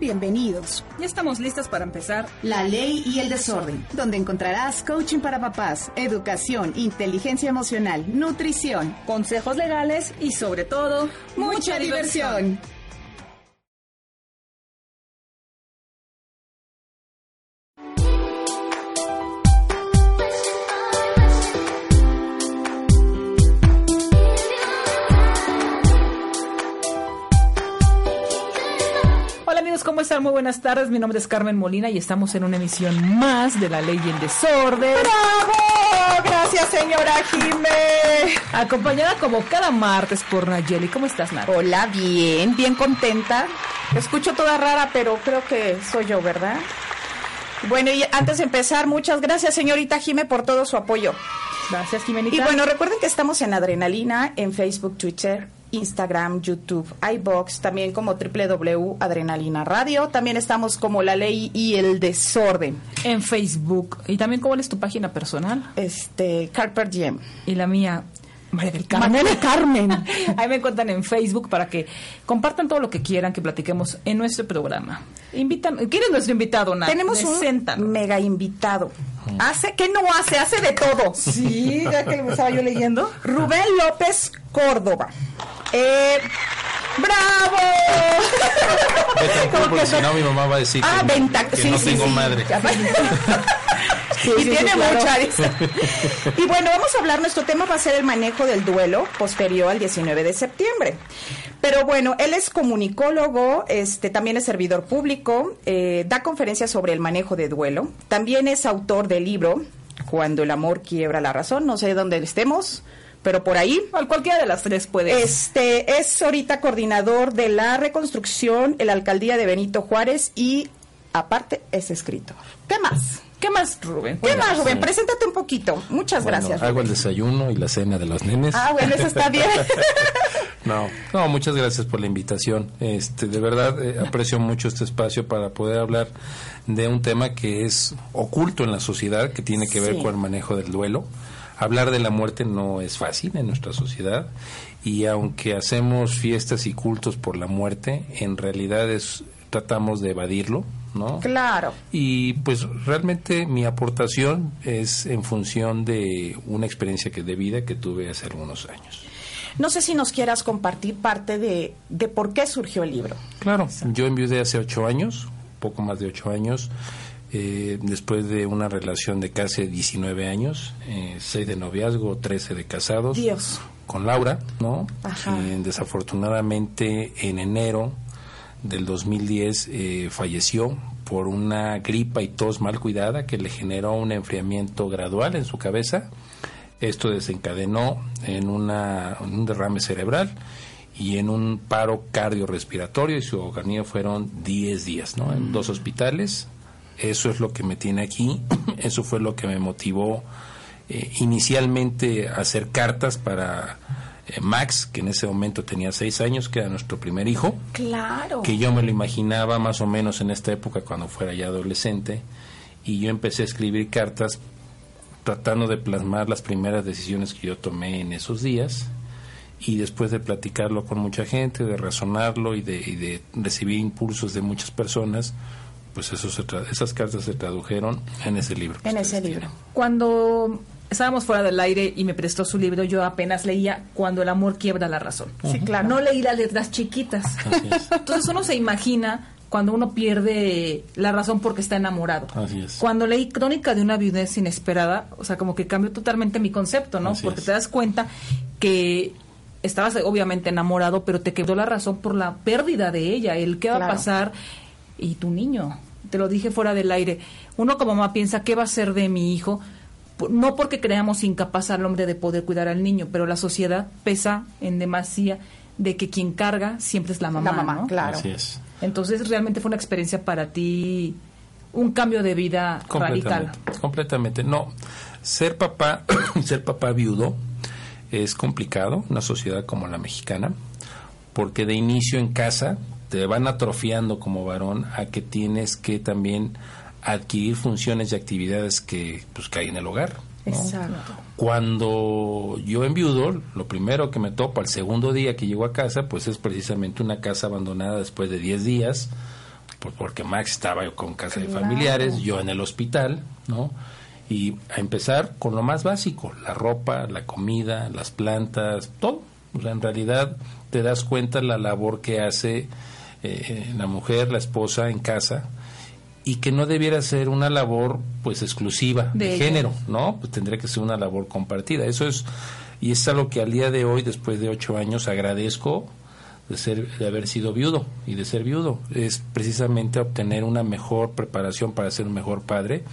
Bienvenidos. Ya estamos listas para empezar. La ley y el desorden, donde encontrarás coaching para papás, educación, inteligencia emocional, nutrición, consejos legales y sobre todo, mucha, diversión. ¿cómo Muy buenas tardes. Mi nombre es Carmen Molina y estamos en una emisión más de La Ley y el Desorden. ¡Bravo! Gracias, señora Jimé. Acompañada como cada martes por Nayeli. ¿Cómo estás, Nayeli? Hola, bien, bien contenta. Escucho toda rara, pero creo que soy yo, ¿verdad? Bueno, y antes de empezar, muchas gracias, señorita Jimé, por todo su apoyo. Gracias, Jimenita. Y bueno, recuerden que estamos en Adrenalina, en Facebook, Twitter, Instagram, YouTube, iBox, también como www Adrenalina Radio. También estamos como La Ley y el Desorden. En Facebook. ¿Y también cómo es tu página personal? Este, Carper Diem. Y la mía, María del Carmen. María del Carmen. Ahí me encuentran en Facebook para que compartan todo lo que quieran que platiquemos en nuestro programa. Invitan, ¿Quién es nuestro invitado, Nat? Tenemos un mega invitado. Hace, ¿qué no hace? Hace de todo. Sí, ya que lo estaba yo leyendo. Rubén López Córdoba. Eh, ¡Bravo! Como que si no- mi mamá va a decir Ah, que, no- venta- que sí, no sí, tengo sí. madre. y tiene claro. mucha. y bueno, vamos a hablar, nuestro tema va a ser el manejo del duelo posterior al 19 de septiembre. Pero bueno, él es comunicólogo, este, también es servidor público, eh, da conferencias sobre el manejo de duelo, también es autor del libro Cuando el amor quiebra la razón, no sé dónde estemos, pero por ahí. Cual- Cualquiera de las tres puede. Este es ahorita coordinador de la reconstrucción en la alcaldía de Benito Juárez y aparte es escritor. ¿Qué más? ¿Qué más, Rubén? ¿Qué más, Rubén? sí. Preséntate un poquito. Muchas Bueno, gracias. hago el desayuno y la cena de los nenes. Ah, bueno, eso está bien. No, no, muchas gracias por la invitación. Este, de verdad eh, aprecio mucho este espacio para poder hablar de un tema que es oculto en la sociedad, que tiene que ver Sí. con el manejo del duelo. Hablar de la muerte no es fácil en nuestra sociedad y aunque hacemos fiestas y cultos por la muerte, en realidad es tratamos de evadirlo, ¿no? claro. Y pues realmente mi aportación es en función de una experiencia que de vida que tuve hace algunos años. No sé si nos quieras compartir parte de, de por qué surgió el libro. Claro, yo enviudé hace ocho años, poco más de ocho años, eh, después de una relación de casi 19 años, eh, seis de noviazgo, 13 de casados. Dios. Con Laura, ¿no? Ajá. Quien desafortunadamente en enero del 2010 eh, falleció por una gripa y tos mal cuidada que le generó un enfriamiento gradual en su cabeza. Esto desencadenó en, una, en un derrame cerebral y en un paro cardiorrespiratorio y su agonía fueron 10 días, ¿no? En dos hospitales. Eso es lo que me tiene aquí. Eso fue lo que me motivó eh, inicialmente a hacer cartas para eh, Max, que en ese momento tenía 6 años, que era nuestro primer hijo Claro. que yo me lo imaginaba más o menos en esta época cuando fuera ya adolescente y yo empecé a escribir cartas tratando de plasmar las primeras decisiones que yo tomé en esos días y después de platicarlo con mucha gente, de razonarlo y de, y de recibir impulsos de muchas personas, pues eso se tra- esas cartas se tradujeron en ese libro. En ese libro. tienen. Cuando estábamos fuera del aire y me prestó su libro, yo apenas leía Cuando el amor quiebra la razón. Sí, claro. No leí las letras chiquitas. Así es. Entonces uno se imagina cuando uno pierde la razón porque está enamorado. Así es. Cuando leí Crónica de una viudez inesperada, o sea, como que cambió totalmente mi concepto, ¿no? Así porque es. te das cuenta que estabas obviamente enamorado, pero te quedó la razón por la pérdida de ella, el qué va Claro. a pasar y tu niño. Te lo dije fuera del aire. Uno como mamá piensa, ¿qué va a ser de mi hijo? No porque creamos incapaz al hombre de poder cuidar al niño, pero la sociedad pesa en demasía de que quien carga siempre es la mamá. La mamá, ¿no? claro. Así es. Entonces realmente fue una experiencia para ti, un cambio de vida radical. Completamente, completamente. No, ser papá, ser papá viudo es complicado una sociedad como la mexicana, porque de inicio en casa te van atrofiando como varón a que tienes que también adquirir funciones y actividades que pues que hay en el hogar. ¿no? Exacto. Cuando yo enviudo, lo primero que me topo al segundo día que llego a casa, pues es precisamente una casa abandonada después de 10 días, porque Max estaba con casa de familiares, yo en el hospital, ¿no? Y a empezar con lo más básico, la ropa, la comida, las plantas, todo. O sea, en realidad te das cuenta la labor que hace eh, la mujer, la esposa en casa, y que no debiera ser una labor pues exclusiva De de, género, ¿no? Pues tendría que ser una labor compartida. Eso es, y es algo que al día de hoy, después de ocho años, agradezco de ser, de haber sido viudo y de ser viudo. Es precisamente obtener una mejor preparación para ser un mejor padre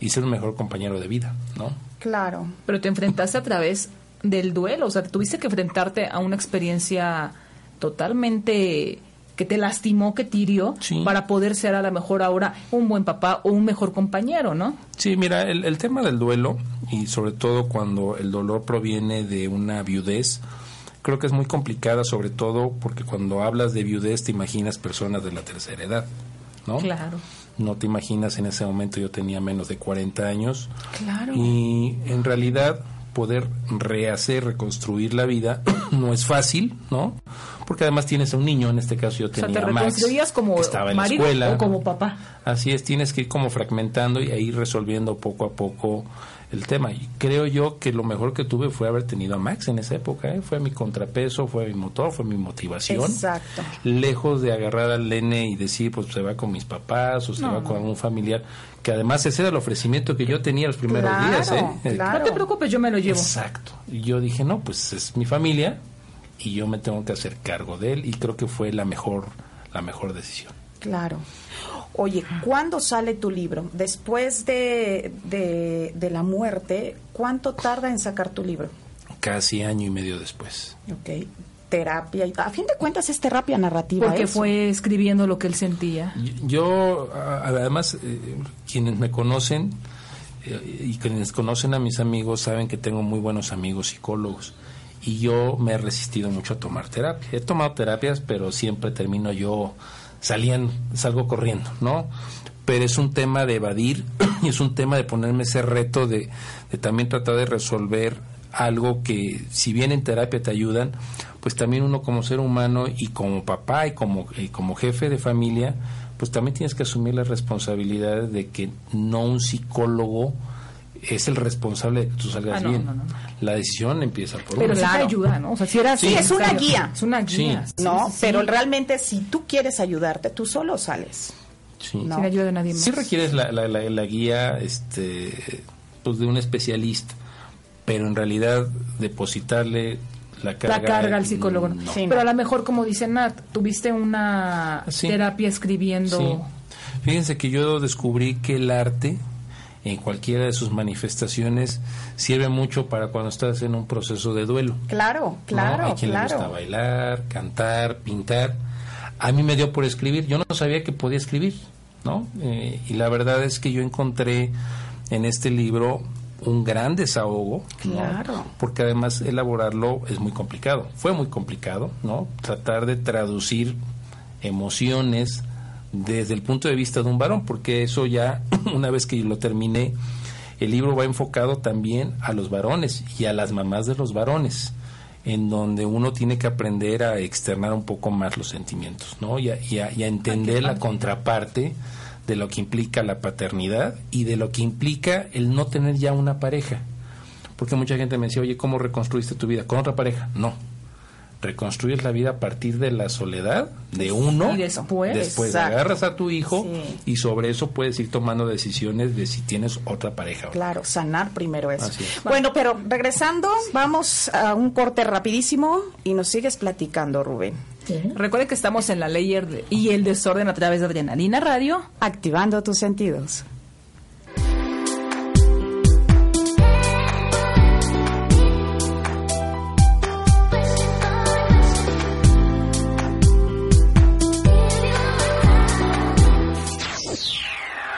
y ser un mejor compañero de vida, ¿no? Claro. Pero te enfrentaste a través del duelo, o sea, tuviste que enfrentarte a una experiencia totalmente que te lastimó, que te hirió, Sí. para poder ser a lo mejor ahora un buen papá o un mejor compañero, ¿no? Sí, mira, el, el tema del duelo, y sobre todo cuando el dolor proviene de una viudez, creo que es muy complicada, sobre todo porque cuando hablas de viudez te imaginas personas de la tercera edad, ¿no? Claro. No te imaginas, en ese momento yo tenía menos de 40 años. Claro. Y en realidad poder rehacer, reconstruir la vida no es fácil, ¿no? Porque además tienes a un niño, en este caso yo O sea, tenía te Max, como que estaba en la escuela. o como papá. Así es, tienes que ir como fragmentando y ir resolviendo poco a poco el tema. Y creo yo que lo mejor que tuve fue haber tenido a Max en esa época, ¿eh? fue mi contrapeso, fue mi motor, fue mi motivación. Exacto. Lejos de agarrar al nene y decir, pues se va con mis papás o se va con algún familiar, que además ese era el ofrecimiento que yo tenía los primeros Claro, días. ¿eh? Eh, claro. No te preocupes, yo me lo llevo. Exacto. Y yo dije, no, pues es mi familia y yo me tengo que hacer cargo de él y creo que fue la mejor, la mejor decisión. Claro. Oye, ¿cuándo sale tu libro? Después de, de, de la muerte, ¿cuánto tarda en sacar tu libro? Casi año y medio después. Ok. Terapia. A fin de cuentas es terapia narrativa. Porque eso. fue escribiendo lo que él sentía. Yo, además, eh, quienes me conocen eh, y quienes conocen a mis amigos saben que tengo muy buenos amigos psicólogos y yo me he resistido mucho a tomar terapia. He tomado terapias, pero siempre termino yo saliendo, salgo corriendo, ¿no? Pero es un tema de evadir y es un tema de ponerme ese reto de, de también tratar de resolver algo que si bien en terapia te ayudan, pues también uno como ser humano y como papá y como, y como jefe de familia, pues también tienes que asumir la responsabilidad de que no un psicólogo es el responsable de que tú salgas Ah, no, bien. no, no, no. La decisión empieza por Pero sí Claro. te ayuda, ¿no? O sea, si era Sí, es una guía. Es una guía. Sí. No, pero realmente si tú quieres ayudarte, tú solo sales. Sí. No. Sin ayuda de nadie más. Sí requieres la, la, la- la guía este, pues de un especialista, pero en realidad depositarle la carga, la carga al psicólogo. no. Sí. Pero a lo mejor, como dice Nat, tuviste una Sí. terapia escribiendo. Sí. Fíjense que yo descubrí que el arte, en cualquiera de sus manifestaciones, sirve mucho para cuando estás en un proceso de duelo. Claro, ¿no? claro, Hay quien le gusta bailar, cantar, pintar. A mí me dio por escribir. Yo no sabía que podía escribir, ¿no? Eh, y la verdad es que yo encontré en este libro un gran desahogo, ¿no? Claro. porque además elaborarlo es muy complicado. Fue muy complicado, ¿no? Tratar de traducir emociones desde el punto de vista de un varón, porque eso ya, una vez que lo terminé, el libro va enfocado también a los varones y a las mamás de los varones, en donde uno tiene que aprender a externar un poco más los sentimientos, ¿no? Y a, y a- y a entender la contraparte de lo que implica la paternidad y de lo que implica el no tener ya una pareja. Porque mucha gente me decía, oye, ¿cómo reconstruiste tu vida? ¿Con otra pareja? No. Reconstruyes la vida a partir de la soledad de uno. Y después. Después Exacto. agarras a tu hijo Sí. y sobre eso puedes ir tomando decisiones de si tienes otra pareja. o no. Claro, sanar primero eso. Así es. Bueno, pero regresando, vamos a un corte rapidísimo y nos sigues platicando, Rubén. Recuerde que estamos en la ley de- y el desorden a través de Adrenalina Radio. Activando tus sentidos.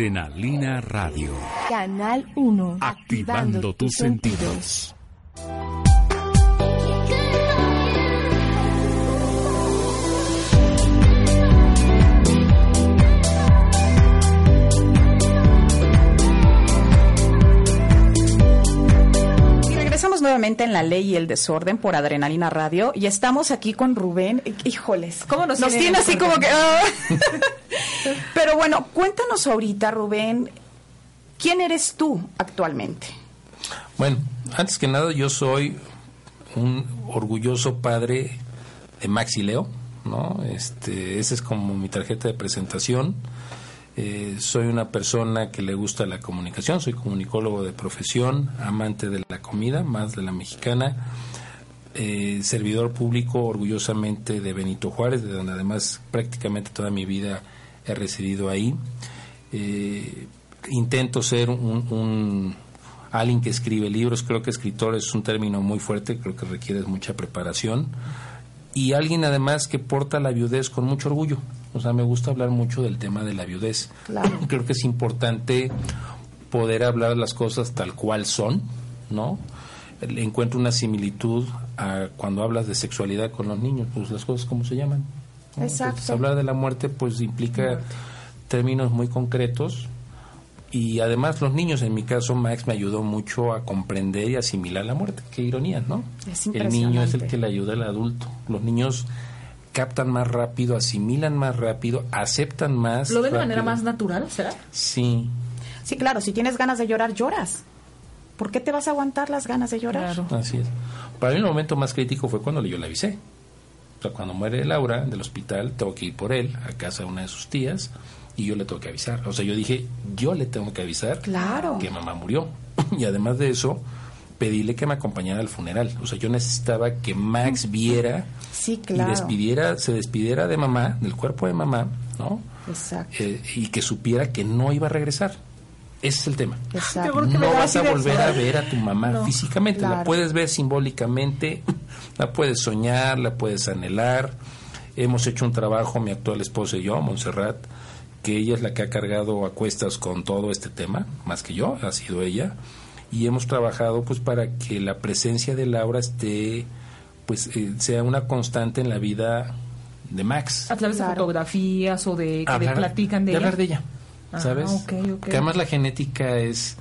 Adrenalina Radio. Canal 1. Activando tus sentidos. Y regresamos nuevamente en La Ley y el Desorden por Adrenalina Radio y estamos aquí con Rubén. Híjoles, ¿Cómo nos nos tiene tiene en así como que... ah. Pero bueno, cuéntanos ahorita, Rubén, ¿quién eres tú actualmente? Bueno, antes que nada yo soy un orgulloso padre de Max y Leo, ¿no? Este, esa es como mi tarjeta de presentación. Eh, soy una persona que le gusta la comunicación, soy comunicólogo de profesión, amante de la comida, más de la mexicana, eh, servidor público orgullosamente de Benito Juárez, de donde además prácticamente toda mi vida he residido ahí. Eh, intento ser un, un- alguien que escribe libros, creo que escritor es un término muy fuerte, creo que requiere mucha preparación y alguien además que porta la viudez con mucho orgullo. O sea, me gusta hablar mucho del tema de la viudez. Claro. Creo que es importante poder hablar las cosas tal cual son, ¿no? Encuentro una similitud a cuando hablas de sexualidad con los niños, pues las cosas como se llaman. ¿No? Exacto. Entonces, hablar de la muerte pues implica términos muy concretos y además los niños, en mi caso Max me ayudó mucho a comprender y asimilar la muerte. Qué ironía, ¿no? Es el niño es el que le ayuda al adulto. Los niños captan más rápido, asimilan más rápido, aceptan más. ¿Lo ven de manera más natural, será? Sí, Sí, claro, si tienes ganas de llorar, lloras. ¿Por qué te vas a aguantar las ganas de llorar? Claro. así es. Para mí el momento más crítico fue cuando yo le avisé. O sea, cuando muere Laura del hospital, tengo que ir por él a casa de una de sus tías y yo le tengo que avisar. O sea, yo dije, yo le tengo que avisar Claro. que mamá murió. Y además de eso, pedirle que me acompañara al funeral. O sea, yo necesitaba que Max viera Sí, y despidiera, se despidiera de mamá, del cuerpo de mamá, ¿no? Exacto. Eh, y que supiera que no iba a regresar. Ese es el tema. Exacto. No vas a de- volver a ver a tu mamá No, físicamente, la puedes ver simbólicamente, la puedes soñar, la puedes anhelar. Hemos hecho un trabajo, mi actual esposa y yo, Montserrat, que ella es la que ha cargado a cuestas con todo este tema, más que yo, ha sido ella, y hemos trabajado pues para que la presencia de Laura esté, pues eh, sea una constante en la vida de Max A través de fotografías o de que le platican de, ella. hablar de ella, Ah, ¿sabes? Que además la genética es,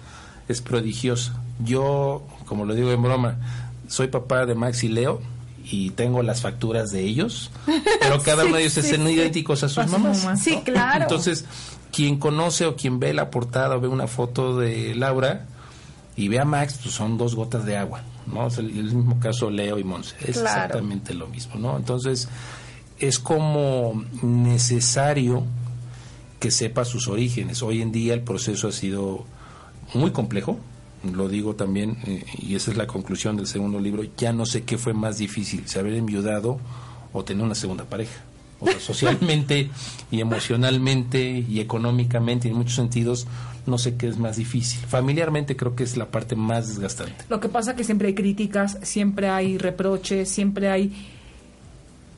es prodigiosa. Yo, como lo digo en broma, soy papá de Max y Leo y tengo las facturas de ellos, pero cada uno de ellos son idénticos a sus A su mamás. mamá. Sí, claro. Entonces, quien conoce o quien ve la portada o ve una foto de Laura y ve a Max, pues son dos gotas de agua, ¿no? Es el, el mismo caso Leo y Monse, es Claro. exactamente lo mismo, ¿no? Entonces, es como necesario que sepa sus orígenes. Hoy en día el proceso ha sido muy complejo, lo digo también, eh, y esa es la conclusión del segundo libro, ya no sé qué fue más difícil, si haber enviudado o tener una segunda pareja. O sea, socialmente y emocionalmente y económicamente y en muchos sentidos, no sé qué es más difícil. Familiarmente creo que es la parte más desgastante. Lo que pasa que siempre hay críticas, siempre hay reproches, siempre hay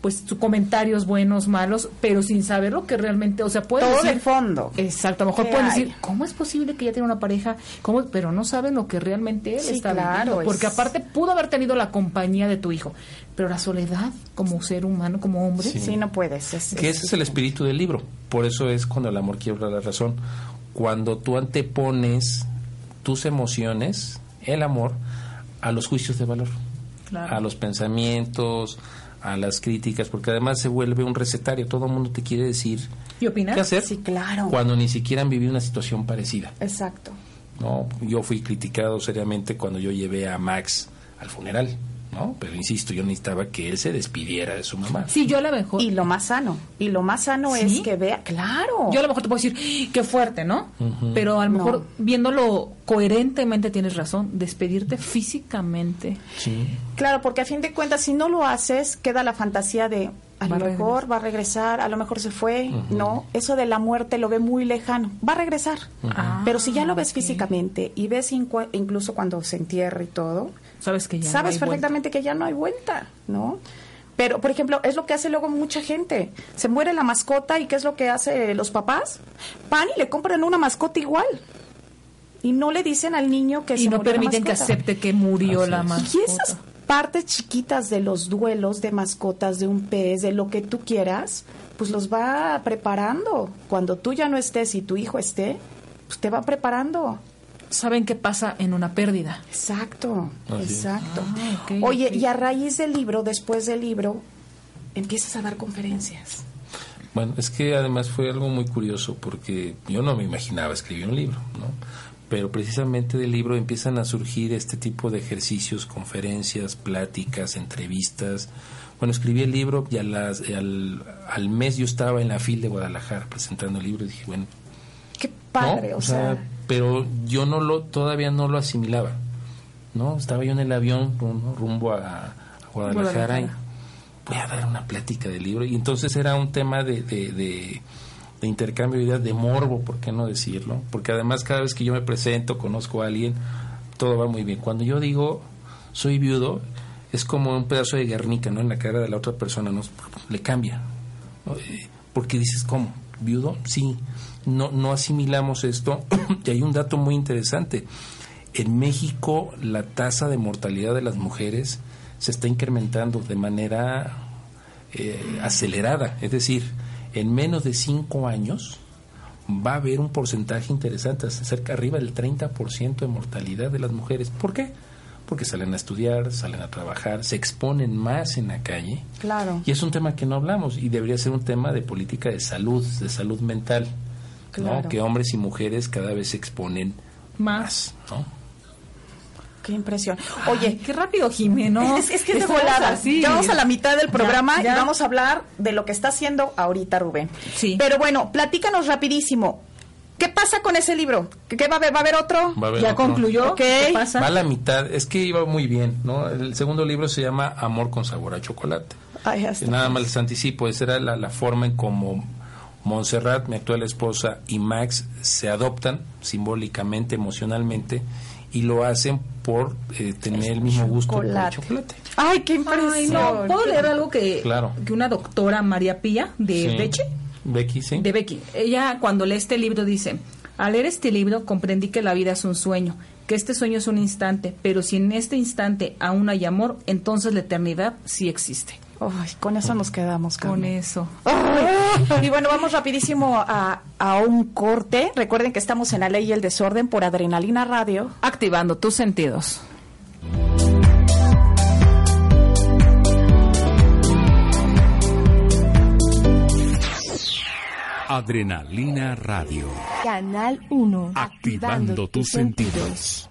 pues sus comentarios buenos, malos, pero sin saber lo que realmente, o sea, pueden Todo decir de fondo. Exacto, a lo mejor ¿Qué pueden hay? decir, ¿cómo es posible que ella tenga una pareja? ¿Cómo? Pero no saben lo que realmente él Sí, está claro, viviendo. Porque es- aparte pudo haber tenido la compañía de tu hijo, pero la soledad como ser humano, como hombre, Sí. Sí, no puedes. es- Que es- ese es el espíritu del libro. Por eso es cuando el amor quiebra la razón. Cuando tú antepones tus emociones, el amor, a los juicios de valor, Claro. a los pensamientos, a las críticas, porque además se vuelve un recetario. Todo el mundo te quiere decir ¿Y opinas? qué hacer Sí, claro. cuando ni siquiera han vivido una situación parecida. Exacto. ¿no? Yo fui criticado seriamente cuando yo llevé a Max al funeral, ¿no? Pero insisto, yo necesitaba que él se despidiera de su mamá. Sí, yo a lo mejor. Y lo más sano. Y lo más sano ¿Sí? es que vea, claro. Yo a lo mejor te puedo decir, ¡Ah, qué fuerte, ¿no? Pero a lo No. mejor viéndolo coherentemente tienes razón, despedirte físicamente. Sí. Claro, porque a fin de cuentas, si no lo haces, queda la fantasía de a Va lo a mejor va a regresar, a lo mejor se fue. No, eso de la muerte lo ve muy lejano. Va a regresar. Ah, Pero si ya lo ves físicamente y ves incluso cuando se entierra y todo, sabes que ya no sabes hay perfectamente que ya no hay vuelta, ¿no? Pero, por ejemplo, es lo que hace luego mucha gente. Se muere la mascota y ¿qué es lo que hace los papás? Van y le compran una mascota igual. Y no le dicen al niño que y se no murió la permiten que acepte que murió Así la es. mascota. Y esas partes chiquitas de los duelos de mascotas, de un pez, de lo que tú quieras, pues los va preparando. Cuando tú ya no estés y tu hijo esté, pues te va preparando. Saben qué pasa en una pérdida. Exacto, Así exacto. Ah, Oye, y a raíz del libro, después del libro, empiezas a dar conferencias. Bueno, es que además fue algo muy curioso porque yo no me imaginaba escribir un libro, ¿no? Pero precisamente del libro empiezan a surgir este tipo de ejercicios, conferencias, pláticas, entrevistas. Bueno, escribí el libro y a las- al, al mes yo estaba en la FIL de Guadalajara presentando el libro y dije, bueno, Qué ¿no? padre, o, sea, pero yo no lo todavía no lo asimilaba no estaba yo en el avión ¿no? rumbo a, a Guadalajara, Guadalajara. y voy a dar una plática del libro y entonces era un tema de, de, de- de intercambio de ideas de morbo por qué no decirlo porque además cada vez que yo me presento conozco a alguien todo va muy bien cuando yo digo soy viudo es como un pedazo de Guernica no en la cara de la otra persona no le cambia ¿no? Eh, porque dices cómo viudo sí no no asimilamos esto y hay un dato muy interesante en México la tasa de mortalidad de las mujeres se está incrementando de manera eh, acelerada, es decir, en menos de cinco años va a haber un porcentaje interesante, cerca arriba del 30% de mortalidad de las mujeres. ¿Por qué? Porque salen a estudiar, salen a trabajar, se exponen más en la calle. claro. Y es un tema que no hablamos y debería ser un tema de política de salud, de salud mental. ¿No? Claro. Que hombres y mujeres cada vez se exponen Más. más. ¿no? Qué impresión. Oye, Ay, qué rápido, Jimeno. Es, es que es volada. así. Ya vamos a la mitad del programa ya. y vamos a hablar de lo que está haciendo ahorita Rubén. Sí. Pero bueno, platícanos rapidísimo. ¿Qué pasa con ese libro? ¿Qué qué va a haber? ¿Va a haber otro? Va a haber ¿Ya otro. concluyó? ¿Qué pasa? Va a la mitad, es que iba muy bien, ¿no? El segundo libro se llama Amor con sabor a chocolate. Ay, nada más les anticipo, esa era la, la forma en como Montserrat, mi actual esposa, y Max se adoptan simbólicamente, emocionalmente, y lo hacen por eh, tener el mismo gusto por el chocolate. chocolate. Ay, qué impresión. Ay, no, ¿puedo leer algo que, Claro. que una doctora, María Pía, de Sí. Beche? Becky, sí. De Becky. Ella cuando lee este libro dice, al leer este libro comprendí que la vida es un sueño, que este sueño es un instante, pero si en este instante aún hay amor, entonces la eternidad sí existe. Ay, con eso nos quedamos, Con eso. Ay, Y bueno, vamos rapidísimo a, a un corte. Recuerden que estamos en la ley y el desorden por Adrenalina Radio. Activando tus sentidos. Adrenalina Radio. Canal 1. Activando tus sentidos.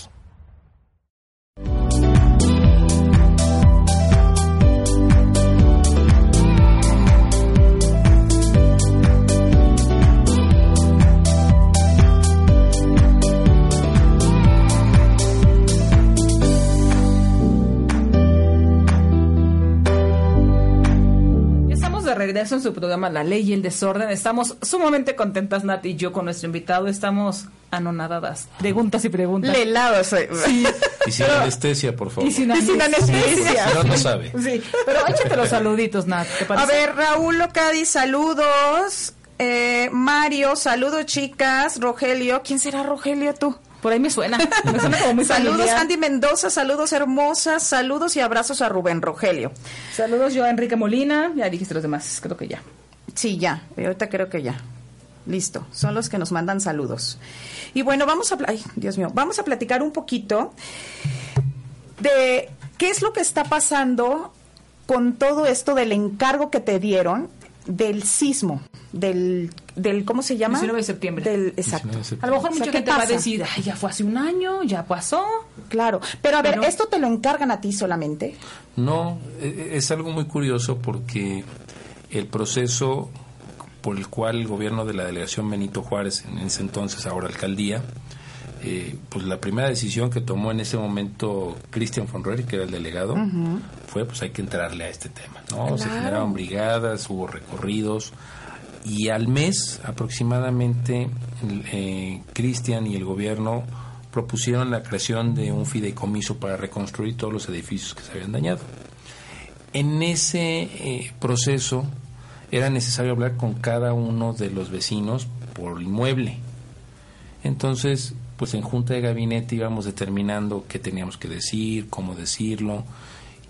Ya regreso en su programa La Ley y el Desorden. Estamos sumamente contentas, Nat y yo, con nuestro invitado. Estamos anonadadas. Preguntas y preguntas. Le helado soy. Y sin anestesia, por favor. Y sin, Y sin anestesia. Si no, no sabe. Sí, pero échate los saluditos, Nat. ¿te A ver, Raúl Locadi, saludos. Eh, Mario, saludos chicas. Rogelio, ¿quién será Rogelio tú? Por ahí me suena. Me suena como muy Saludos familiar. Andy Mendoza, saludos hermosas, saludos y abrazos a Rubén Rogelio. Saludos yo a Enrique Molina. Ya dijiste los demás, creo que ya. Sí, ya, ahorita creo que ya. Listo, son los que nos mandan saludos. Y bueno, vamos a, ay, Dios mío, vamos a platicar un poquito de qué es lo que está pasando con todo esto del encargo que te dieron del sismo, del, del ¿cómo se llama? 19 de septiembre. Del, exacto. 19 de septiembre. A lo mejor O sea, mucha ¿qué gente va a decir, ay, ya fue hace un año, ya pasó. Claro, pero a ver, Pero- ¿esto te lo encargan a ti solamente? No, e- es algo muy curioso porque el proceso por el cual el gobierno de la delegación Benito Juárez, en ese entonces ahora alcaldía, eh, pues la primera decisión que tomó en ese momento Cristian Fonreri, que era el delegado, fue pues hay que entrarle a este tema, ¿no? Se Claro. generaron brigadas, hubo recorridos y al mes aproximadamente eh, Cristian y el gobierno propusieron la creación de un fideicomiso para reconstruir todos los edificios que se habían dañado. En ese eh, proceso era necesario hablar con cada uno de los vecinos por inmueble. Entonces, pues en junta de gabinete íbamos determinando qué teníamos que decir, cómo decirlo,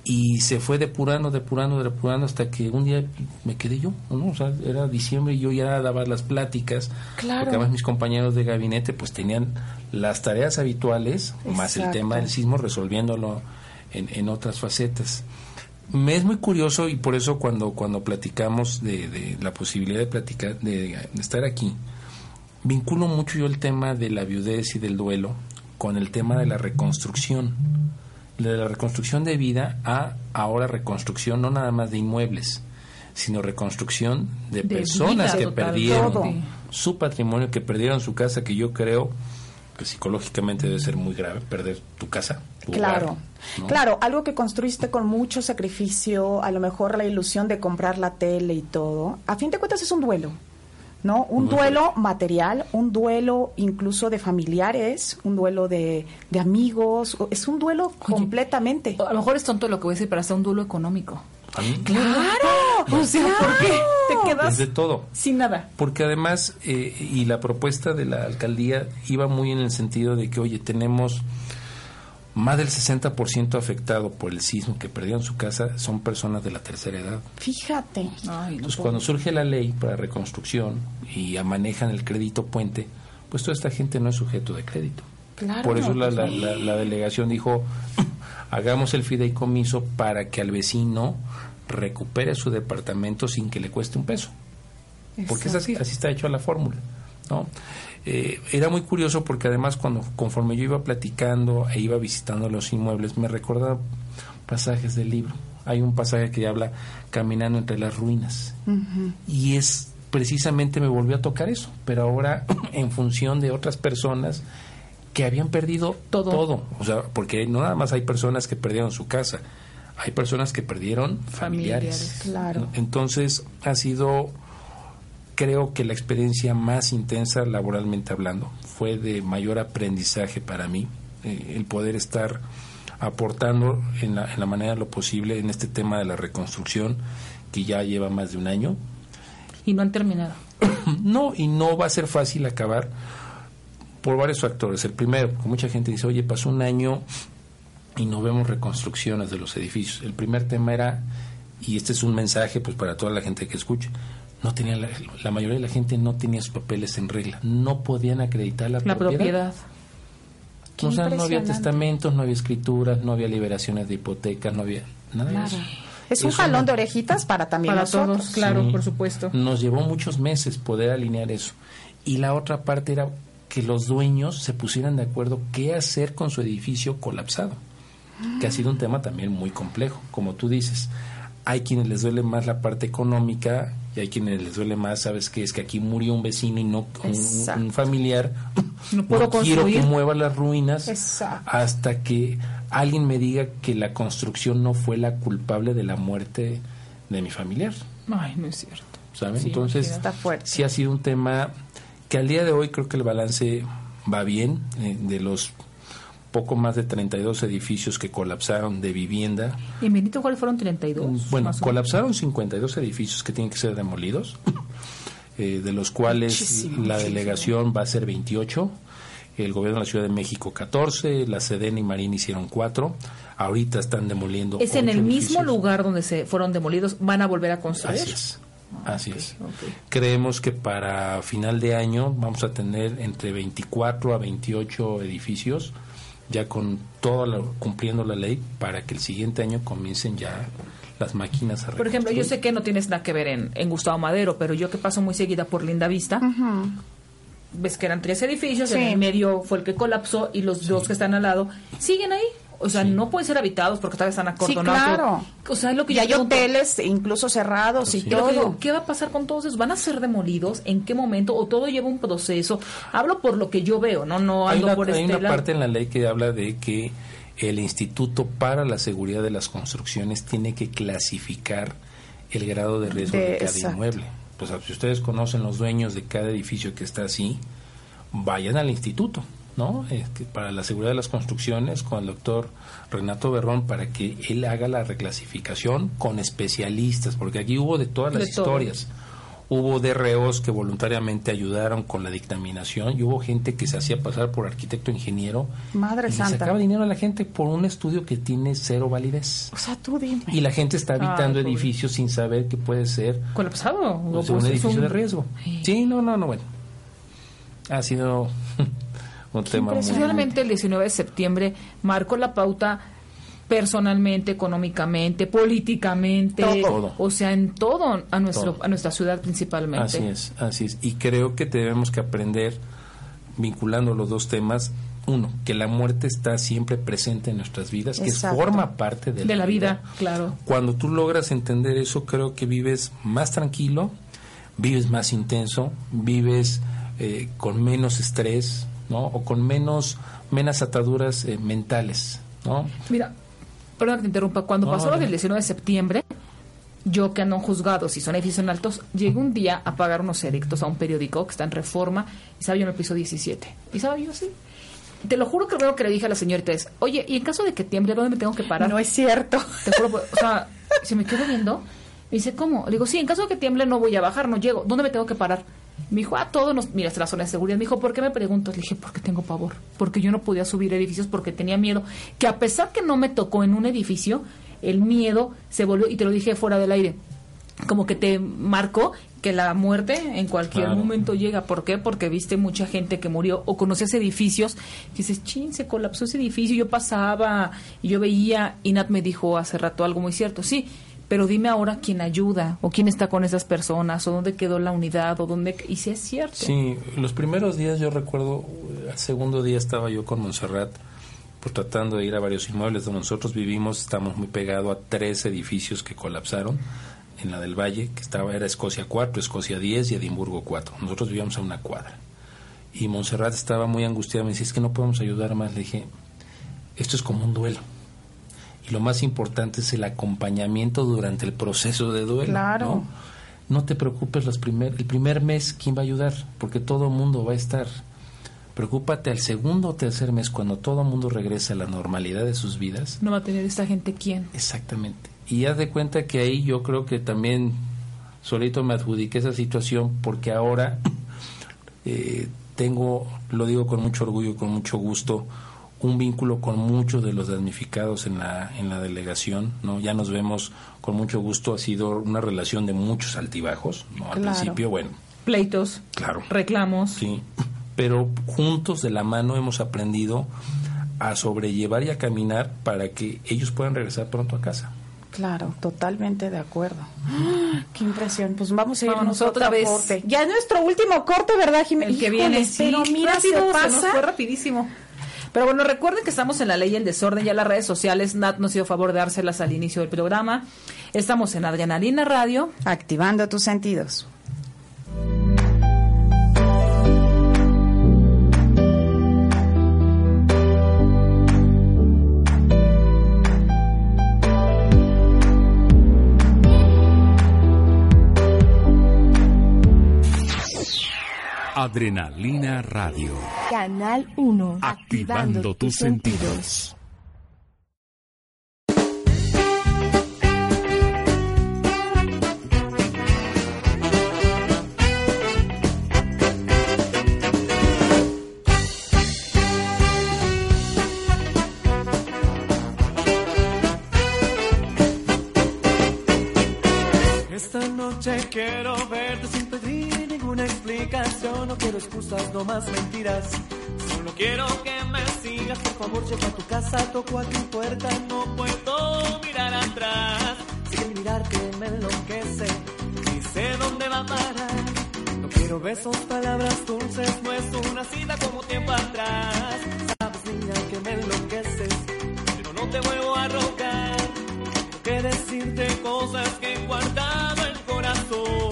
y se fue depurando, depurando, depurando hasta que un día me quedé yo, ¿no? O sea, era diciembre y yo ya daba las pláticas, Claro. porque además mis compañeros de gabinete pues tenían las tareas habituales, más el tema del sismo, resolviéndolo en, en otras facetas. Me es muy curioso y por eso cuando, cuando platicamos de, de la posibilidad de platicar, de, de estar aquí, vinculo mucho yo el tema de la viudez y del duelo con el tema de la reconstrucción. De la reconstrucción de vida a ahora reconstrucción no nada más de inmuebles, sino reconstrucción de, De personas vida que perdieron todo. su patrimonio, que perdieron su casa, que yo creo que psicológicamente debe ser muy grave perder tu casa. tu Claro, hogar, ¿no? claro, algo que construiste con mucho sacrificio, a lo mejor la ilusión de comprar la tele y todo, a fin de cuentas es un duelo, ¿no? Un duelo material, un duelo incluso de familiares, un duelo de, de amigos, es un duelo completamente. A lo mejor es tonto lo que voy a decir, pero hasta un duelo económico. A mí, ¡Claro! O sea, ¿por qué te quedas es de todo. sin nada? Porque además, eh, y la propuesta de la alcaldía iba muy en el sentido de que, oye, tenemos más del 60% afectado por el sismo que perdieron su casa, son personas de la tercera edad. Fíjate. Ay, Entonces, cuando surge la ley para reconstrucción y manejan el crédito puente, pues toda esta gente no es sujeto de crédito. Claro. Por eso la, la- la- la delegación dijo, hagamos el fideicomiso para que al vecino recupere su departamento sin que le cueste un peso. Porque es así, así está hecho la fórmula. ¿no? Eh, era muy curioso porque además cuando conforme yo iba platicando e iba visitando los inmuebles, me recordaba pasajes del libro. Hay un pasaje que habla caminando entre las ruinas. Y es precisamente me volvió a tocar eso, pero ahora en función de otras personas que habían perdido Todo. todo. O sea, porque no nada más hay personas que perdieron su casa, hay personas que perdieron familiares. Familiares, claro. Entonces ha sido, creo que la experiencia más intensa laboralmente hablando, fue de mayor aprendizaje para mí, eh, el poder estar aportando en la, en la manera de lo posible en este tema de la reconstrucción que ya lleva más de un año. Y no han terminado. No, y no va a ser fácil acabar por varios factores. El primero, porque mucha gente dice, oye, pasó un año y no vemos reconstrucciones de los edificios. El primer tema era, y este es un mensaje pues para toda la gente que escucha, no tenía la, la mayoría de la gente no tenía sus papeles en regla, no podían acreditar la, La propiedad. O sea, no había testamentos, no había escrituras, no había liberaciones de hipotecas, no había nada de eso. Es un Eso jalón no- de orejitas para también Para nosotros. todos, claro, Sí. por supuesto. Nos llevó muchos meses poder alinear eso. Y la otra parte era que los dueños se pusieran de acuerdo qué hacer con su edificio colapsado, que ha sido un tema también muy complejo, como tú dices. Hay quienes les duele más la parte económica y hay quienes les duele más, ¿sabes qué? Es que aquí murió un vecino y no un, familiar. No puedo quiero que mueva las ruinas Exacto. hasta que alguien me diga que la construcción no fue la culpable de la muerte de mi familiar. Ay, no es cierto. ¿saben? Sí, Entonces. Está fuerte. sí ha sido un tema que al día de hoy creo que el balance va bien. eh, de los poco más de 32 edificios que colapsaron de vivienda, ¿Y en Benito Juárez fueron 32? Mm, bueno, colapsaron 52 edificios que tienen que ser demolidos, eh, de los cuales Muchísimo, la muchísimo. delegación va a ser 28. El gobierno de la Ciudad de México 14, la Sedena y Marín hicieron 4. Ahorita están demoliendo. Es en el mismo lugar donde se fueron demolidos, van a volver a construir. Así es. Así es. ok. Creemos que para final de año vamos a tener entre 24 a 28 edificios ya con todo lo- cumpliendo la ley para que el siguiente año comiencen ya las máquinas a Por ejemplo, yo sé que no tienes nada que ver en, en Gustavo Madero, pero yo que paso muy seguida por Linda Vista, ves que eran tres edificios, Sí. en el medio fue el que colapsó y los dos que están al lado siguen ahí. O sea, no pueden ser habitados porque todavía están acordonados. claro. O sea, es lo que Y yo hay pregunto. hoteles incluso cerrados y Y que todo. digo, ¿Qué va a pasar con todos esos? ¿Van a ser demolidos? ¿En qué momento? ¿O todo lleva un proceso? Hablo por lo que yo veo, no no hay una, por hay este una lado. parte en la ley que habla de que el Instituto para la Seguridad de las Construcciones tiene que clasificar el grado de riesgo de, De- cada exacto. inmueble. Pues si ustedes conocen los dueños de cada edificio que está así, vayan al instituto, ¿no? Que para la seguridad de las construcciones con el doctor Renato Berrón para que él haga la reclasificación con especialistas, porque aquí hubo de todas las De todo. historias. Hubo DROs que voluntariamente ayudaron con la dictaminación y hubo gente que se hacía pasar por arquitecto ingeniero Madre y le santa. sacaba dinero a la gente por un estudio que tiene cero validez. O sea, tú dime. Y la gente está habitando Ay, edificios sin saber que puede ser ¿Colapsado? O pues, un pues es edificio un- de riesgo. Sí. Sí, no, no, no, bueno. Ha sido un tema muy... Finalmente, el 19 de septiembre marcó la pauta personalmente, económicamente, políticamente, Todo. o sea, en todo a nuestro Todo. a nuestra ciudad principalmente. Así es, así es. Y creo que tenemos que aprender, vinculando los dos temas, uno, que la muerte está siempre presente en nuestras vidas, que Exacto. forma parte de, De la vida, claro. Cuando tú logras entender eso, creo que vives más tranquilo, vives más intenso, vives eh, con menos estrés, ¿no? O con menos, menos ataduras eh, mentales, ¿no? Mira, perdón que te interrumpa, cuando No, pasó lo del 19 de septiembre, yo que ando en juzgados y son edificios en altos, llegué un día a pagar unos edictos a un periódico que está en reforma y estaba yo en el piso 17. Y estaba yo así. Te lo juro que lo primero que le dije a la señorita es, oye, y en caso de que tiemble, ¿dónde me tengo que parar? No es cierto. Te juro, o sea, se me quedó viendo. Me dice, ¿cómo? Le digo, sí, en caso de que tiemble no voy a bajar, no llego. ¿Dónde me tengo que parar? Me dijo, ah, todos nos... Mira, la zona de seguridad. Me dijo, ¿por qué me preguntas? Le dije, porque tengo pavor. Porque yo no podía subir edificios porque tenía miedo. Que a pesar que no me tocó en un edificio, el miedo se volvió, y te lo dije fuera del aire, como que te marcó que la muerte en cualquier Claro. momento llega. ¿Por qué? Porque viste mucha gente que murió o conocías edificios que dices, chin, se colapsó ese edificio. Yo pasaba y yo veía, y Nat me dijo hace rato algo muy cierto, sí, pero dime ahora quién ayuda o quién está con esas personas o dónde quedó la unidad o dónde... Y si es cierto. Sí, los primeros días yo recuerdo, el segundo día estaba yo con Montserrat, pues tratando de ir a varios inmuebles donde nosotros vivimos, estamos muy pegados a tres edificios que colapsaron en la del Valle, que estaba era Escocia 4, Escocia 10 y Edimburgo 4. Nosotros vivíamos a una cuadra. Y Montserrat estaba muy angustiada, me decía, es que no podemos ayudar más. Le dije, esto es como un duelo. Y lo más importante es el acompañamiento durante el proceso de duelo. Claro. ¿no? no te preocupes los primer, el primer mes quién va a ayudar, porque todo el mundo va a estar. Preocúpate al segundo o tercer mes cuando todo el mundo regresa a la normalidad de sus vidas. No va a tener esta gente quién. Exactamente. Y haz de cuenta que ahí yo creo que también solito me adjudiqué esa situación porque ahora eh, tengo, lo digo con mucho orgullo, con mucho gusto, un vínculo con muchos de los damnificados en la, en la delegación, ¿no? Ya nos vemos con mucho gusto, ha sido una relación de muchos altibajos, ¿no? Al Claro. principio, bueno, Pleitos, claro, reclamos. sí, pero juntos de la mano hemos aprendido a sobrellevar y a caminar para que ellos puedan regresar pronto a casa. Claro, totalmente de acuerdo. Qué impresión. Pues vamos a irnos otra otra vez. corte. Ya es nuestro último corte, ¿verdad, Jiménez? El que Híjole, viene, sí, pero mira, rápido, se se nos pasa. fue rapidísimo. Pero bueno, recuerden que estamos en la ley y el desorden, ya las redes sociales, Nat nos dio favor de dárselas al inicio del programa. Estamos en Adrenalina Radio. Activando tus sentidos. Adrenalina Radio. Canal 1. Activando tus sentidos. Esta noche quiero verte no más mentiras. Solo quiero que me sigas. Por favor, llego a tu casa, toco a tu puerta. No puedo mirar atrás. Sigue mirarte me enloquece. Ni sé dónde va a parar. No quiero besos, palabras dulces. No es una cita como tiempo atrás. Sabes, niña, que me enloqueces. Pero no te vuelvo a rogar que decirte cosas que he guardado el corazón.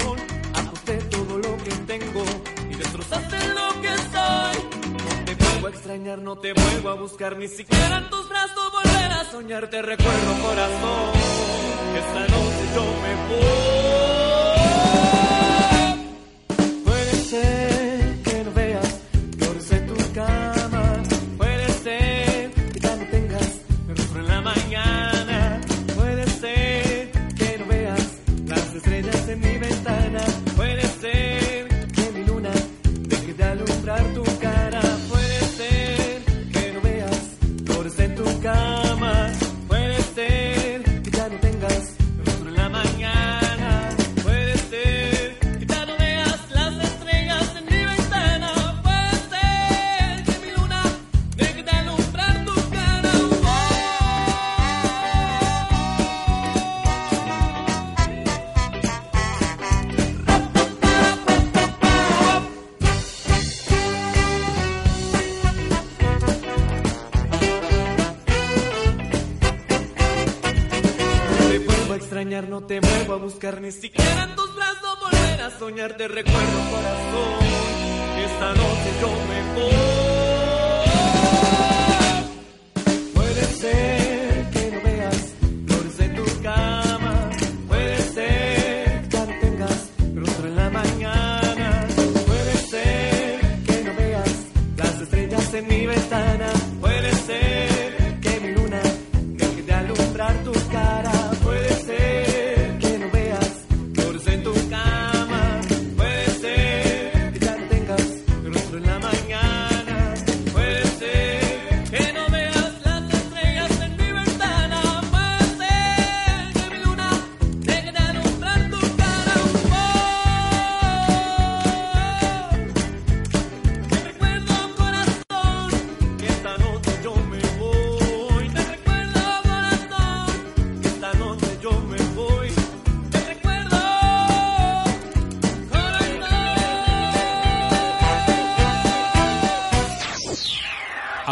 Extrañar, no te vuelvo a buscar, ni siquiera en tus brazos volver a soñar. Te recuerdo, corazón, que esta noche yo me voy. Puede ser buscar, ni siquiera en tus brazos volver a soñar. Te recuerdo, corazón, esta noche yo me voy.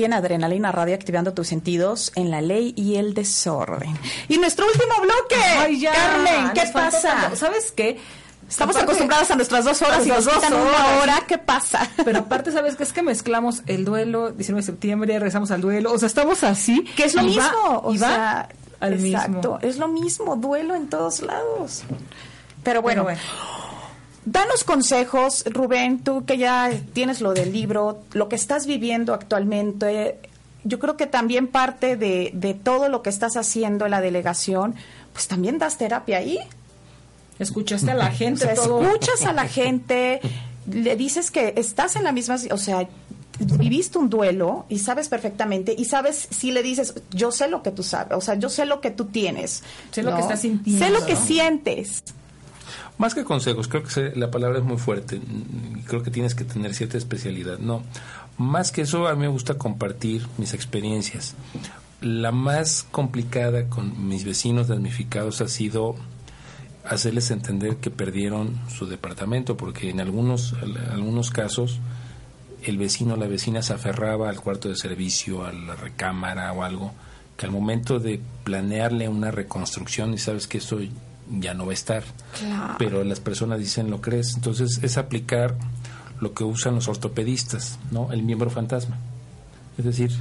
aquí en Adrenalina Radio, activando tus sentidos en la ley y el desorden. Y nuestro último bloque. Ay, ya, Carmen, ¿qué nos pasa? ¿Sabes qué? Estamos Aparte- acostumbradas a nuestras dos horas y nos quitan dos una horas. hora. ¿Qué pasa? Pero aparte, ¿sabes qué? Es que mezclamos el duelo, 19 de septiembre, regresamos al duelo. O sea, estamos así. que es lo y va- mismo. o y va sea, al exacto. mismo. Es lo mismo, duelo en todos lados. Pero bueno, Pero bueno. Danos consejos, Rubén, tú que ya tienes lo del libro, lo que estás viviendo actualmente. Yo creo que también parte de, de todo lo que estás haciendo en la delegación, pues también das terapia ahí. Escuchaste a la O gente sea, todo. escuchas a la gente, le dices que estás en la misma, o sea, viviste un duelo y sabes perfectamente y sabes si le dices, yo sé lo que tú sabes, o sea, yo sé lo que tú tienes. Sé lo que estás sintiendo, Sé lo que sientes. Más que consejos, creo que se- la palabra es muy fuerte. Creo que tienes que tener cierta especialidad. No, más que eso, a mí me gusta compartir mis experiencias. La más complicada con mis vecinos damnificados ha sido hacerles entender que perdieron su departamento, porque en algunos, en algunos casos el vecino o la vecina se aferraba al cuarto de servicio, a la recámara o algo, que al momento de planearle una reconstrucción y sabes que eso ya no va a estar, pero las personas dicen lo crees, entonces es aplicar lo que usan los ortopedistas, ¿no? El miembro fantasma. Es decir,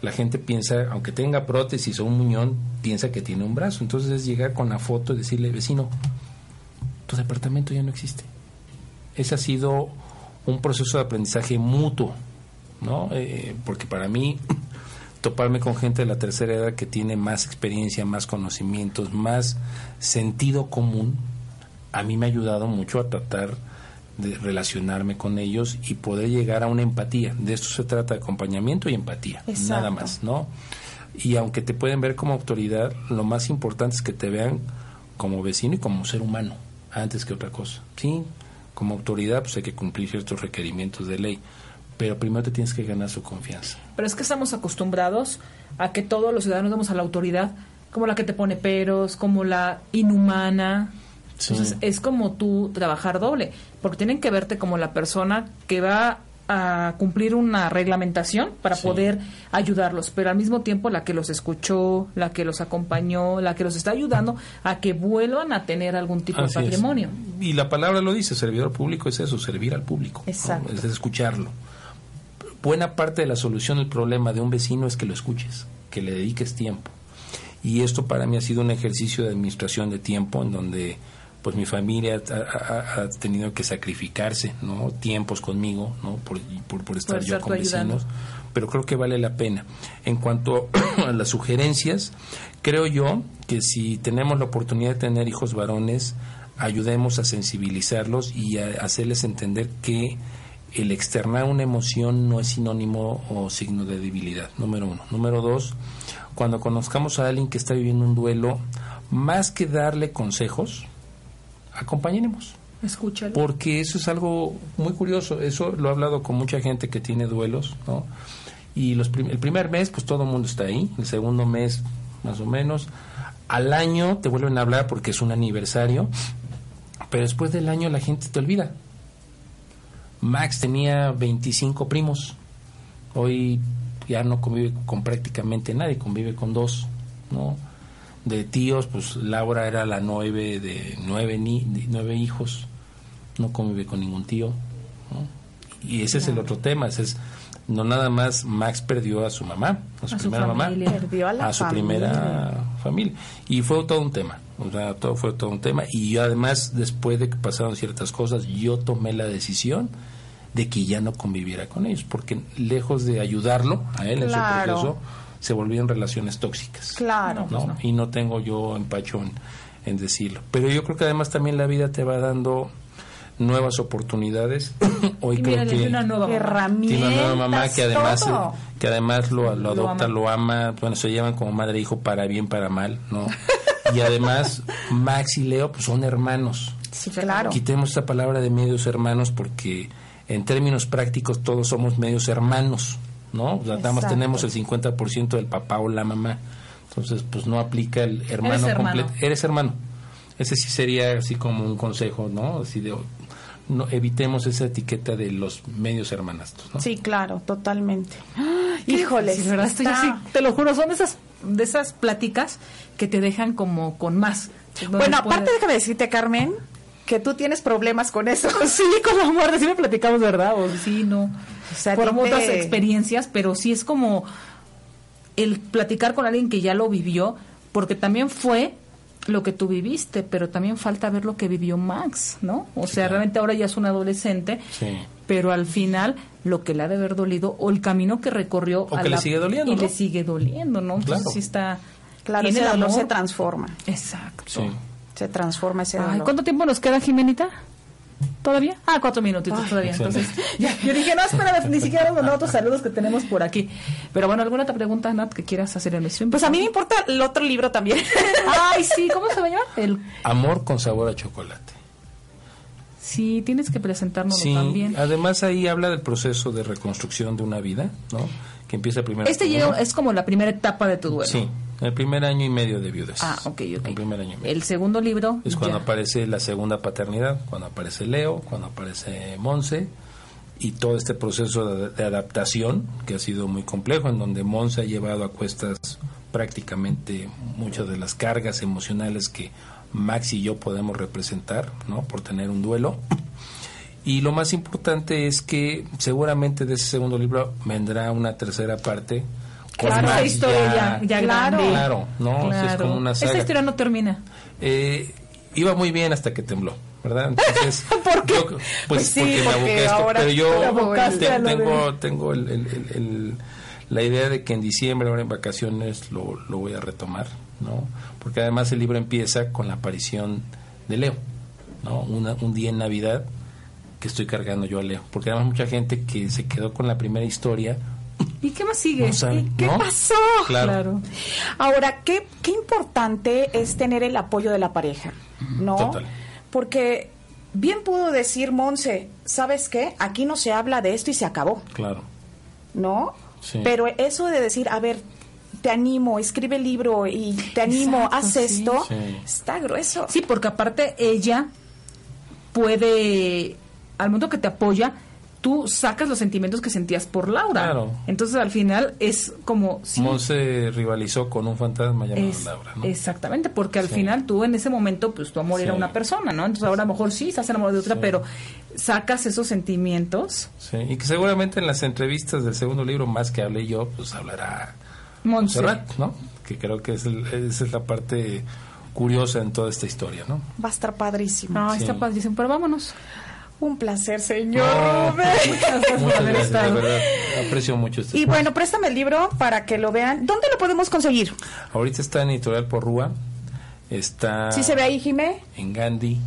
la gente piensa, aunque tenga prótesis o un muñón, piensa que tiene un brazo. Entonces es llegar con la foto y decirle, vecino, tu departamento ya no existe. Ese ha sido un proceso de aprendizaje mutuo, ¿no? Eh, porque para mí, toparme con gente de la tercera edad que tiene más experiencia, más conocimientos, más sentido común, a mí me ha ayudado mucho a tratar de relacionarme con ellos y poder llegar a una empatía. De esto se trata, acompañamiento y empatía, Exacto. nada más, ¿no? Y aunque te pueden ver como autoridad, lo más importante es que te vean como vecino y como ser humano, antes que otra cosa. Sí, como autoridad pues hay que cumplir ciertos requerimientos de ley, pero primero te tienes que ganar su confianza. Pero es que estamos acostumbrados a que todos los ciudadanos damos a la autoridad como la que te pone peros, como la inhumana. Sí. Entonces es como tú trabajar doble, porque tienen que verte como la persona que va a cumplir una reglamentación para Sí. poder ayudarlos, pero al mismo tiempo la que los escuchó, la que los acompañó, la que los está ayudando a que vuelvan a tener algún tipo Así de es. patrimonio. Y la palabra lo dice, servidor público es eso, servir al público. ¿no? Exacto. Es escucharlo. Buena parte de la solución del problema de un vecino es que lo escuches, que le dediques tiempo. Y esto para mí ha sido un ejercicio de administración de tiempo en donde pues mi familia ha, ha- ha tenido que sacrificarse, ¿no? Tiempos conmigo, ¿no? Por, por, por estar Por yo con ayudando. vecinos. Pero creo que vale la pena. En cuanto a las sugerencias, creo yo que si tenemos la oportunidad de tener hijos varones, ayudemos a sensibilizarlos y a hacerles entender que el externar una emoción no es sinónimo o signo de debilidad, número uno. Número dos, cuando conozcamos a alguien que está viviendo un duelo, más que darle consejos, acompañemos. Escúchalo. Porque eso es algo muy curioso. Eso lo he hablado con mucha gente que tiene duelos, ¿no? Y los prim- el primer mes, pues todo el mundo está ahí. El segundo mes, más o menos. Al año te vuelven a hablar porque es un aniversario. Pero después del año la gente te olvida. Max tenía 25 primos. Hoy ya no convive con prácticamente nadie, convive con dos, ¿no? De tíos, pues Laura era la nueve de nueve, ni, de nueve hijos, no convive con ningún tío, ¿no? Y ese es el otro tema, ese es no nada más Max perdió a su mamá, a su A primera mamá, Perdió a la su familia. primera familia. Y fue todo un tema, o sea, todo fue todo un tema. Y yo además, después de que pasaron ciertas cosas, yo tomé la decisión de que ya no conviviera con ellos, porque lejos de ayudarlo a él en su proceso, se volvían relaciones tóxicas. Claro. ¿no? Y no tengo yo empacho en, en decirlo. Pero yo creo que además también la vida te va dando nuevas oportunidades. Hoy Y creo que dio una nueva mamá. Herramientas. tiene una nueva mamá que además todo. que además lo, lo Lo adopta, ama. lo ama, bueno, se llevan como madre e hijo para bien, para mal, ¿no? y además Max y Leo pues son hermanos. Sí, claro. Quitemos esa palabra de medios hermanos porque en términos prácticos todos somos medios hermanos, ¿no? O sea, nada más tenemos el 50% del papá o la mamá. Entonces, pues no aplica el hermano completo. Eres hermano. Ese sí sería así como un consejo, ¿no? Así de no evitemos esa etiqueta de los medios hermanastros, ¿no? Sí, claro, totalmente. Híjole, Sí, ¿verdad? Estoy así, te lo juro, son de esas, de esas pláticas que te dejan como con más. Bueno, aparte déjame decirte, Carmen, que tú tienes problemas con eso. Sí, con la muerte, sí me platicamos, ¿verdad? O sí, no. O sea, Por te- otras experiencias, pero sí es como el platicar con alguien que ya lo vivió, porque también fue lo que tú viviste, pero también falta ver lo que vivió Max, ¿no? O sea, claro. realmente ahora ya es un adolescente, Sí. pero al final lo que le ha de haber dolido o el camino que recorrió O a que le la- sigue doliendo, y ¿no? le sigue doliendo, ¿no? Entonces Claro. sí está Claro, tiene ese el dolor se amor. transforma. Exacto. Sí. Se transforma ese Ay, dolor. ¿cuánto tiempo nos queda, Jimenita? ¿Todavía? Ah, cuatro minutitos todavía. excelente. Entonces, ya, yo dije, no, espérame, ni siquiera mandado otros saludos que tenemos por aquí. Pero bueno, ¿alguna otra pregunta, Nat, que quieras hacer en el stream? Pues a mí me importa el otro libro también. Ay, sí, ¿cómo se va a llamar? El... Amor con sabor a chocolate. Sí, tienes que presentárnoslo Sí, también. además ahí habla del proceso de reconstrucción de una vida, ¿no? Que empieza primero. Este llega, es como la primera etapa de tu duelo. Sí, el primer año y medio de viudez. Ah, ok, ok. El primer año y medio. El segundo libro. Es cuando ya. aparece la segunda paternidad, cuando aparece Leo, cuando aparece Monse y todo este proceso de, de adaptación que ha sido muy complejo, en donde Monse ha llevado a cuestas prácticamente muchas de las cargas emocionales que Max y yo podemos representar, ¿no? Por tener un duelo. Y lo más importante es que seguramente de ese segundo libro vendrá una tercera parte. Claro, esa historia ya, ya Claro. grande. Claro, ¿no? O sea, es Claro. como una saga. Esta historia no termina. Eh, iba muy bien hasta que tembló, ¿verdad? Entonces, ¿Por qué? yo- pues, Pues sí, porque me porque aboqué a esto, pero yo te- de- tengo, tengo el- el- el- el- la idea de que en diciembre, ahora en vacaciones, lo, lo voy a retomar, ¿no? Porque además el libro empieza con la aparición de Leo, ¿no? Una- un día en Navidad que estoy cargando yo a Leo, porque además mucha gente que se quedó con la primera historia ¿Y qué más sigue? ¿Y qué ¿no? pasó? Claro. Claro. Ahora, qué, qué importante es tener el apoyo de la pareja, ¿no? Total. Porque bien pudo decir Monse, ¿sabes qué? Aquí no se habla de esto y se acabó, Claro. ¿no? Sí. Pero eso de decir, a ver, te animo, escribe el libro y te animo, Exacto, haz sí. esto, Sí. está grueso. Sí, porque aparte ella puede, al momento que te apoya, tú sacas los sentimientos que sentías por Laura. Claro. Entonces al final es como... sí, Monse rivalizó con un fantasma llamado es- Laura, ¿no? Exactamente, porque al Sí. final tú en ese momento, pues tu amor era una persona, ¿no? Entonces ahora a lo mejor sí estás enamorado de otra, Sí. pero sacas esos sentimientos. Sí, y que seguramente en las entrevistas del segundo libro, más que hable yo, pues hablará Monse. Montserrat, ¿no? Que creo que es el- esa es la parte curiosa en toda esta historia, ¿no? Va a estar padrísimo. Ah, Sí. está padrísimo, pero vámonos. Un placer, señor Rubén. Muchas haber gracias, de estado. verdad. Aprecio mucho este Y espacio. bueno, préstame el libro para que lo vean. ¿Dónde lo podemos conseguir? Ahorita está en Editorial Porrúa, está ¿Sí se ve ahí, Jimé? en Gandhi,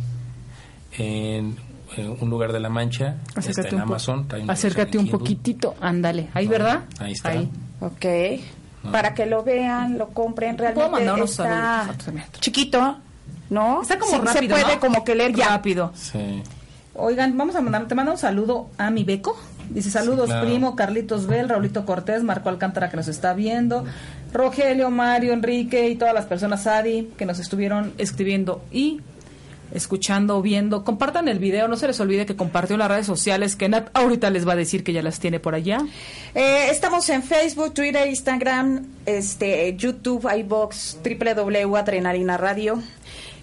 en, en un lugar de la Mancha, está Acércate en un, po- Amazon. una acércate un en poquitito, ándale. Ahí, No, ¿verdad? ahí está. Ok. Para que lo vean, lo compren. Puedo Realmente mandar unos está saludos, chiquito, ¿no? Está como Sí, rápido, Se puede ¿no? como que leer ya. Rápido. Sí. Oigan, vamos a mandar, te mando un saludo a mi beco. Dice saludos, claro. primo, Carlitos Bel, Raulito Cortés, Marco Alcántara que nos está viendo, Rogelio, Mario, Enrique y todas las personas, Adi, que nos estuvieron escribiendo y escuchando, viendo. Compartan el video, no se les olvide que compartió en las redes sociales, que Nat ahorita les va a decir que ya las tiene por allá. Eh, estamos en Facebook, Twitter, Instagram, este, YouTube, iBox, www.adrenalina Radio.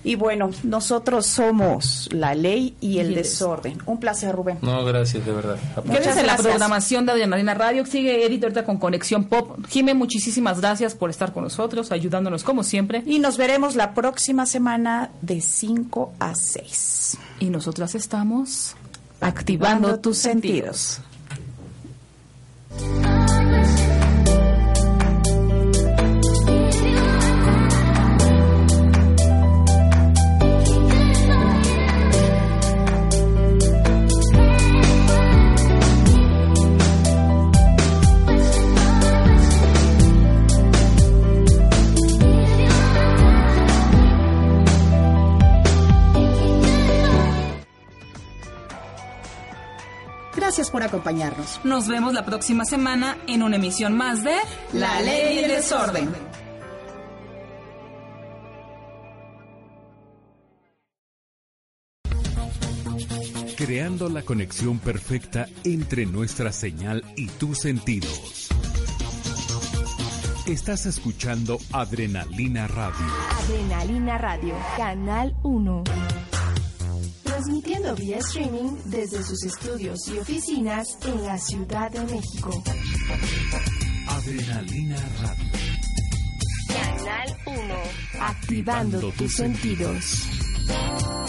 Y bueno, nosotros somos la ley y el desorden. Un placer, Rubén. No, gracias, de verdad. Quédense en la programación de Adrenalina Radio. Sigue Edith ahorita con Conexión Pop. Jime, muchísimas gracias por estar con nosotros, ayudándonos como siempre. Y nos veremos la próxima semana de 5 a 6. Y nosotras estamos activando tus sentidos. Gracias por acompañarnos. Nos vemos la próxima semana en una emisión más de La Ley y el Desorden. Creando la conexión perfecta entre nuestra señal y tus sentidos. Estás escuchando Adrenalina Radio. Adrenalina Radio, Canal 1. Transmitiendo vía streaming desde sus estudios y oficinas en la Ciudad de México. Adrenalina Radio. Canal 1. Activando tus sentidos. ¿No